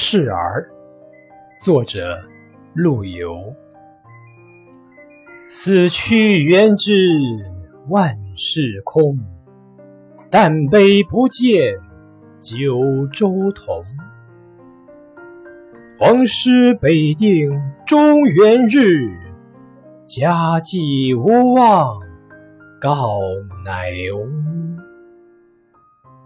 示儿作者陆游。死去元知万事空但悲不见九州同。王师北定中原日家祭无忘告乃翁